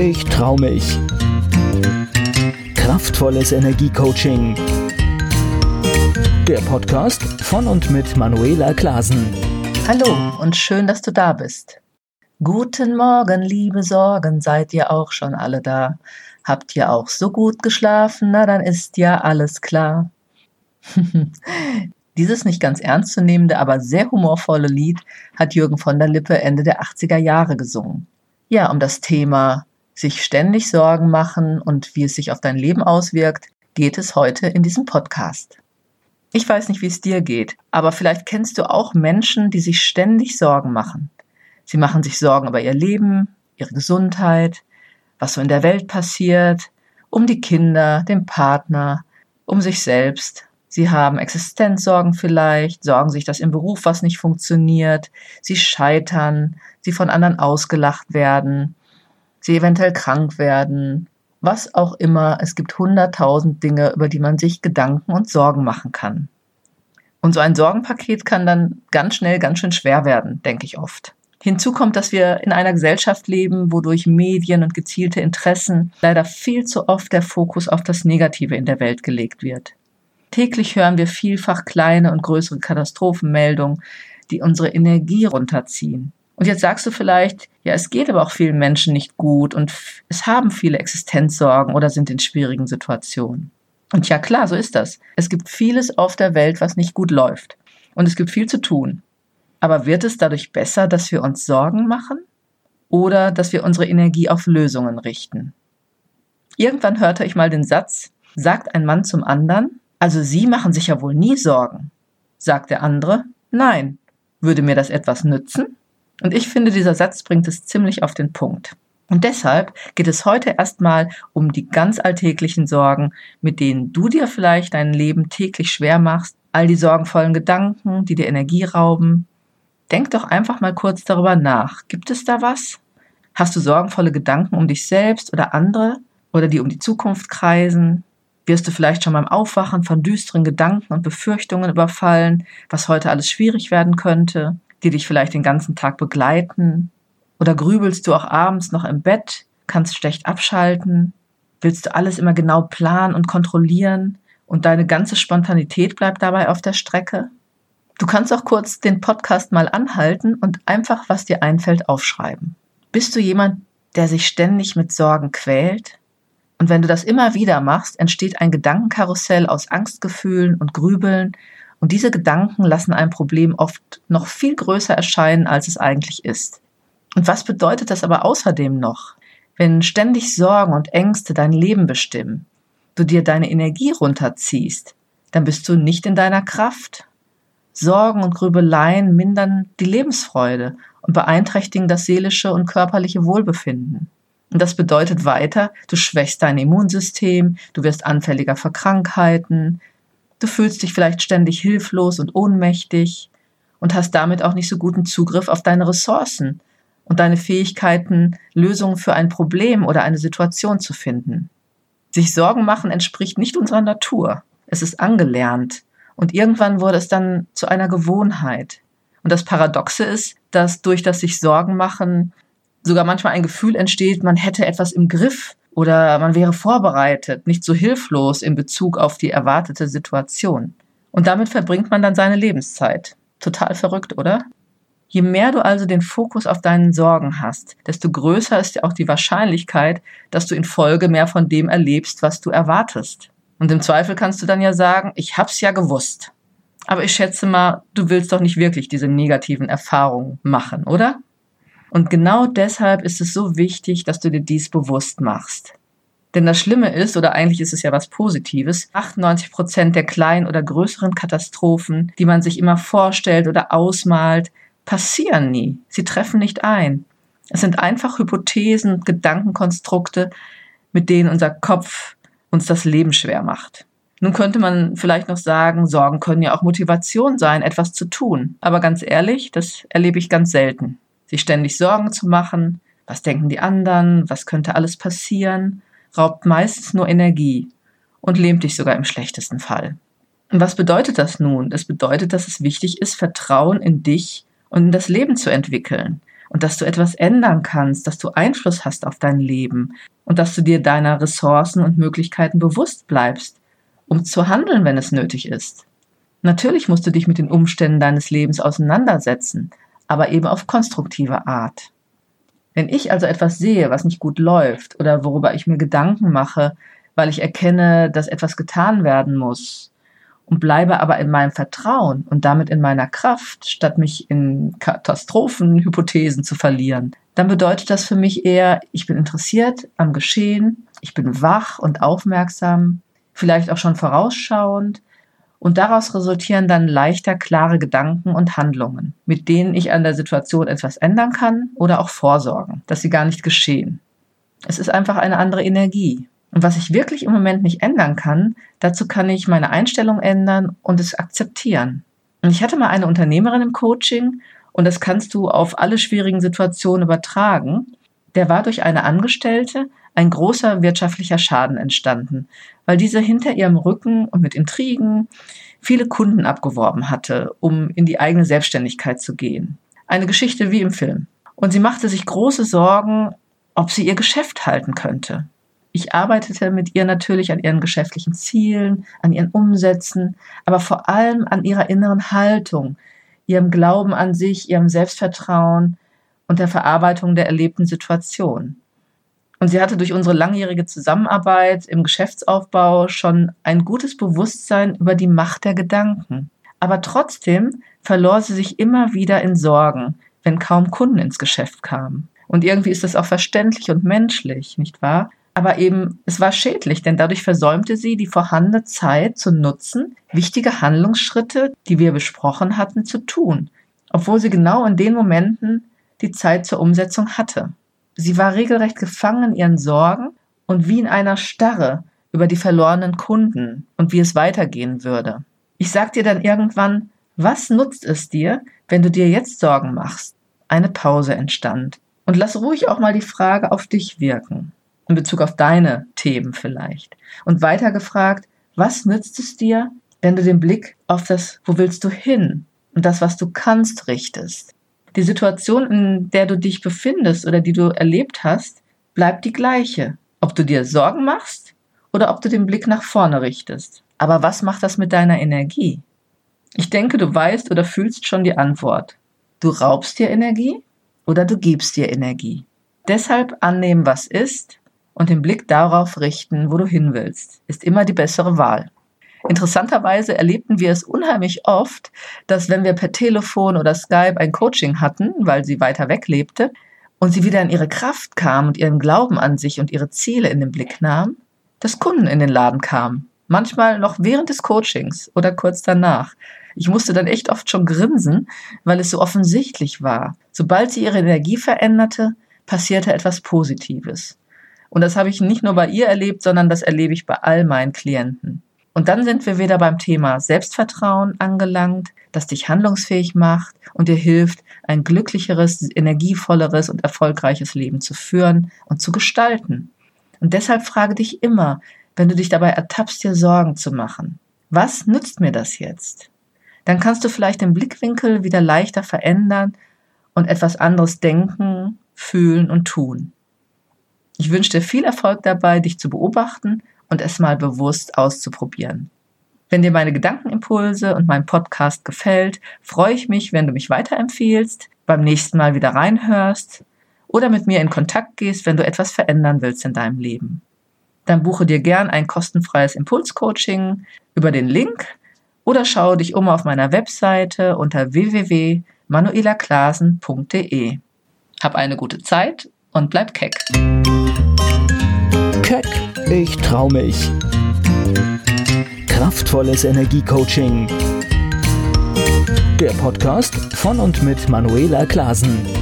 Ich trau mich. Kraftvolles Energiecoaching. Der Podcast von und mit Manuela Klasen. Hallo und schön, dass du da bist. Guten Morgen, liebe Sorgen, seid ihr auch schon alle da? Habt ihr auch so gut geschlafen? Na, dann ist ja alles klar. Dieses nicht ganz ernstzunehmende, aber sehr humorvolle Lied hat Jürgen von der Lippe Ende der 80er Jahre gesungen. Ja, um das Thema sich ständig Sorgen machen und wie es sich auf dein Leben auswirkt, geht es heute in diesem Podcast. Ich weiß nicht, wie es dir geht, aber vielleicht kennst du auch Menschen, die sich ständig Sorgen machen. Sie machen sich Sorgen über ihr Leben, ihre Gesundheit, was so in der Welt passiert, um die Kinder, den Partner, um sich selbst. Sie haben Existenzsorgen vielleicht, sorgen sich, dass im Beruf was nicht funktioniert, sie scheitern, sie von anderen ausgelacht werden, sie eventuell krank werden, was auch immer. Es gibt hunderttausend Dinge, über die man sich Gedanken und Sorgen machen kann. Und so ein Sorgenpaket kann dann ganz schnell ganz schön schwer werden, denke ich oft. Hinzu kommt, dass wir in einer Gesellschaft leben, wo durch Medien und gezielte Interessen leider viel zu oft der Fokus auf das Negative in der Welt gelegt wird. Täglich hören wir vielfach kleine und größere Katastrophenmeldungen, die unsere Energie runterziehen. Und jetzt sagst du vielleicht, ja, es geht aber auch vielen Menschen nicht gut und es haben viele Existenzsorgen oder sind in schwierigen Situationen. Und ja, klar, so ist das. Es gibt vieles auf der Welt, was nicht gut läuft. Und es gibt viel zu tun. Aber wird es dadurch besser, dass wir uns Sorgen machen? Oder dass wir unsere Energie auf Lösungen richten? Irgendwann hörte ich mal den Satz, sagt ein Mann zum anderen, also Sie machen sich ja wohl nie Sorgen. Sagt der andere, nein. Würde mir das etwas nützen? Und ich finde, dieser Satz bringt es ziemlich auf den Punkt. Und deshalb geht es heute erstmal um die ganz alltäglichen Sorgen, mit denen du dir vielleicht dein Leben täglich schwer machst, all die sorgenvollen Gedanken, die dir Energie rauben. Denk doch einfach mal kurz darüber nach. Gibt es da was? Hast du sorgenvolle Gedanken um dich selbst oder andere oder die um die Zukunft kreisen? Wirst du vielleicht schon beim Aufwachen von düsteren Gedanken und Befürchtungen überfallen, was heute alles schwierig werden könnte? Die dich vielleicht den ganzen Tag begleiten? Oder grübelst du auch abends noch im Bett, kannst schlecht abschalten? Willst du alles immer genau planen und kontrollieren und deine ganze Spontanität bleibt dabei auf der Strecke? Du kannst auch kurz den Podcast mal anhalten und einfach, was dir einfällt, aufschreiben. Bist du jemand, der sich ständig mit Sorgen quält? Und wenn du das immer wieder machst, entsteht ein Gedankenkarussell aus Angstgefühlen und Grübeln und diese Gedanken lassen ein Problem oft noch viel größer erscheinen, als es eigentlich ist. Und was bedeutet das aber außerdem noch? Wenn ständig Sorgen und Ängste dein Leben bestimmen, du dir deine Energie runterziehst, dann bist du nicht in deiner Kraft. Sorgen und Grübeleien mindern die Lebensfreude und beeinträchtigen das seelische und körperliche Wohlbefinden. Und das bedeutet weiter, du schwächst dein Immunsystem, du wirst anfälliger für Krankheiten, Du fühlst dich vielleicht ständig hilflos und ohnmächtig und hast damit auch nicht so guten Zugriff auf deine Ressourcen und deine Fähigkeiten, Lösungen für ein Problem oder eine Situation zu finden. Sich Sorgen machen entspricht nicht unserer Natur. Es ist angelernt und irgendwann wurde es dann zu einer Gewohnheit. Und das Paradoxe ist, dass durch das sich Sorgen machen sogar manchmal ein Gefühl entsteht, man hätte etwas im Griff oder man wäre vorbereitet, nicht so hilflos in Bezug auf die erwartete Situation. Und damit verbringt man dann seine Lebenszeit. Total verrückt, oder? Je mehr du also den Fokus auf deinen Sorgen hast, desto größer ist ja auch die Wahrscheinlichkeit, dass du in Folge mehr von dem erlebst, was du erwartest. Und im Zweifel kannst du dann ja sagen, ich hab's ja gewusst. Aber ich schätze mal, du willst doch nicht wirklich diese negativen Erfahrungen machen, oder? Und genau deshalb ist es so wichtig, dass du dir dies bewusst machst. Denn das Schlimme ist, oder eigentlich ist es ja was Positives, 98 Prozent der kleinen oder größeren Katastrophen, die man sich immer vorstellt oder ausmalt, passieren nie. Sie treffen nicht ein. Es sind einfach Hypothesen, Gedankenkonstrukte, mit denen unser Kopf uns das Leben schwer macht. Nun könnte man vielleicht noch sagen, Sorgen können ja auch Motivation sein, etwas zu tun. Aber ganz ehrlich, das erlebe ich ganz selten sich ständig Sorgen zu machen, was denken die anderen, was könnte alles passieren, raubt meistens nur Energie und lähmt dich sogar im schlechtesten Fall. Und was bedeutet das nun? Das bedeutet, dass es wichtig ist, Vertrauen in dich und in das Leben zu entwickeln und dass du etwas ändern kannst, dass du Einfluss hast auf dein Leben und dass du dir deiner Ressourcen und Möglichkeiten bewusst bleibst, um zu handeln, wenn es nötig ist. Natürlich musst du dich mit den Umständen deines Lebens auseinandersetzen, aber eben auf konstruktive Art. Wenn ich also etwas sehe, was nicht gut läuft oder worüber ich mir Gedanken mache, weil ich erkenne, dass etwas getan werden muss und bleibe aber in meinem Vertrauen und damit in meiner Kraft, statt mich in Katastrophenhypothesen zu verlieren, dann bedeutet das für mich eher, ich bin interessiert am Geschehen, ich bin wach und aufmerksam, vielleicht auch schon vorausschauend und daraus resultieren dann leichter klare Gedanken und Handlungen, mit denen ich an der Situation etwas ändern kann oder auch vorsorgen, dass sie gar nicht geschehen. Es ist einfach eine andere Energie. Und was ich wirklich im Moment nicht ändern kann, dazu kann ich meine Einstellung ändern und es akzeptieren. Und ich hatte mal eine Unternehmerin im Coaching und das kannst du auf alle schwierigen Situationen übertragen. Der war durch eine Angestellte ein großer wirtschaftlicher Schaden entstanden, weil diese hinter ihrem Rücken und mit Intrigen viele Kunden abgeworben hatte, um in die eigene Selbstständigkeit zu gehen. Eine Geschichte wie im Film. Und sie machte sich große Sorgen, ob sie ihr Geschäft halten könnte. Ich arbeitete mit ihr natürlich an ihren geschäftlichen Zielen, an ihren Umsätzen, aber vor allem an ihrer inneren Haltung, ihrem Glauben an sich, ihrem Selbstvertrauen und der Verarbeitung der erlebten Situation. Und sie hatte durch unsere langjährige Zusammenarbeit im Geschäftsaufbau schon ein gutes Bewusstsein über die Macht der Gedanken. Aber trotzdem verlor sie sich immer wieder in Sorgen, wenn kaum Kunden ins Geschäft kamen. Und irgendwie ist das auch verständlich und menschlich, nicht wahr? Aber eben, es war schädlich, denn dadurch versäumte sie, die vorhandene Zeit zu nutzen, wichtige Handlungsschritte, die wir besprochen hatten, zu tun, obwohl sie genau in den Momenten die Zeit zur Umsetzung hatte. Sie war regelrecht gefangen in ihren Sorgen und wie in einer Starre über die verlorenen Kunden und wie es weitergehen würde. Ich sag dir dann irgendwann, was nutzt es dir, wenn du dir jetzt Sorgen machst? Eine Pause entstand. Und lass ruhig auch mal die Frage auf dich wirken, in Bezug auf deine Themen vielleicht. Und weiter gefragt, was nützt es dir, wenn du den Blick auf das, wo willst du hin und das, was du kannst, richtest? Die Situation, in der du dich befindest oder die du erlebt hast, bleibt die gleiche. Ob du dir Sorgen machst oder ob du den Blick nach vorne richtest. Aber was macht das mit deiner Energie? Ich denke, du weißt oder fühlst schon die Antwort. Du raubst dir Energie oder du gibst dir Energie. Deshalb annehmen, was ist und den Blick darauf richten, wo du hin willst, ist immer die bessere Wahl. Interessanterweise erlebten wir es unheimlich oft, dass wenn wir per Telefon oder Skype ein Coaching hatten, weil sie weiter weg lebte, und sie wieder in ihre Kraft kam und ihren Glauben an sich und ihre Ziele in den Blick nahm, dass Kunden in den Laden kamen. Manchmal noch während des Coachings oder kurz danach. Ich musste dann echt oft schon grinsen, weil es so offensichtlich war. Sobald sie ihre Energie veränderte, passierte etwas Positives. Und das habe ich nicht nur bei ihr erlebt, sondern das erlebe ich bei all meinen Klienten. Und dann sind wir wieder beim Thema Selbstvertrauen angelangt, das dich handlungsfähig macht und dir hilft, ein glücklicheres, energievolleres und erfolgreiches Leben zu führen und zu gestalten. Und deshalb frage dich immer, wenn du dich dabei ertappst, dir Sorgen zu machen, was nützt mir das jetzt? Dann kannst du vielleicht den Blickwinkel wieder leichter verändern und etwas anderes denken, fühlen und tun. Ich wünsche dir viel Erfolg dabei, dich zu beobachten und es mal bewusst auszuprobieren. Wenn dir meine Gedankenimpulse und mein Podcast gefällt, freue ich mich, wenn du mich weiterempfiehlst, beim nächsten Mal wieder reinhörst oder mit mir in Kontakt gehst, wenn du etwas verändern willst in deinem Leben. Dann buche dir gern ein kostenfreies Impulscoaching über den Link oder schaue dich um auf meiner Webseite unter www.manuelaklasen.de. Hab eine gute Zeit und bleib keck. Keck, ich trau mich. Kraftvolles Energiecoaching. Der Podcast von und mit Manuela Klasen.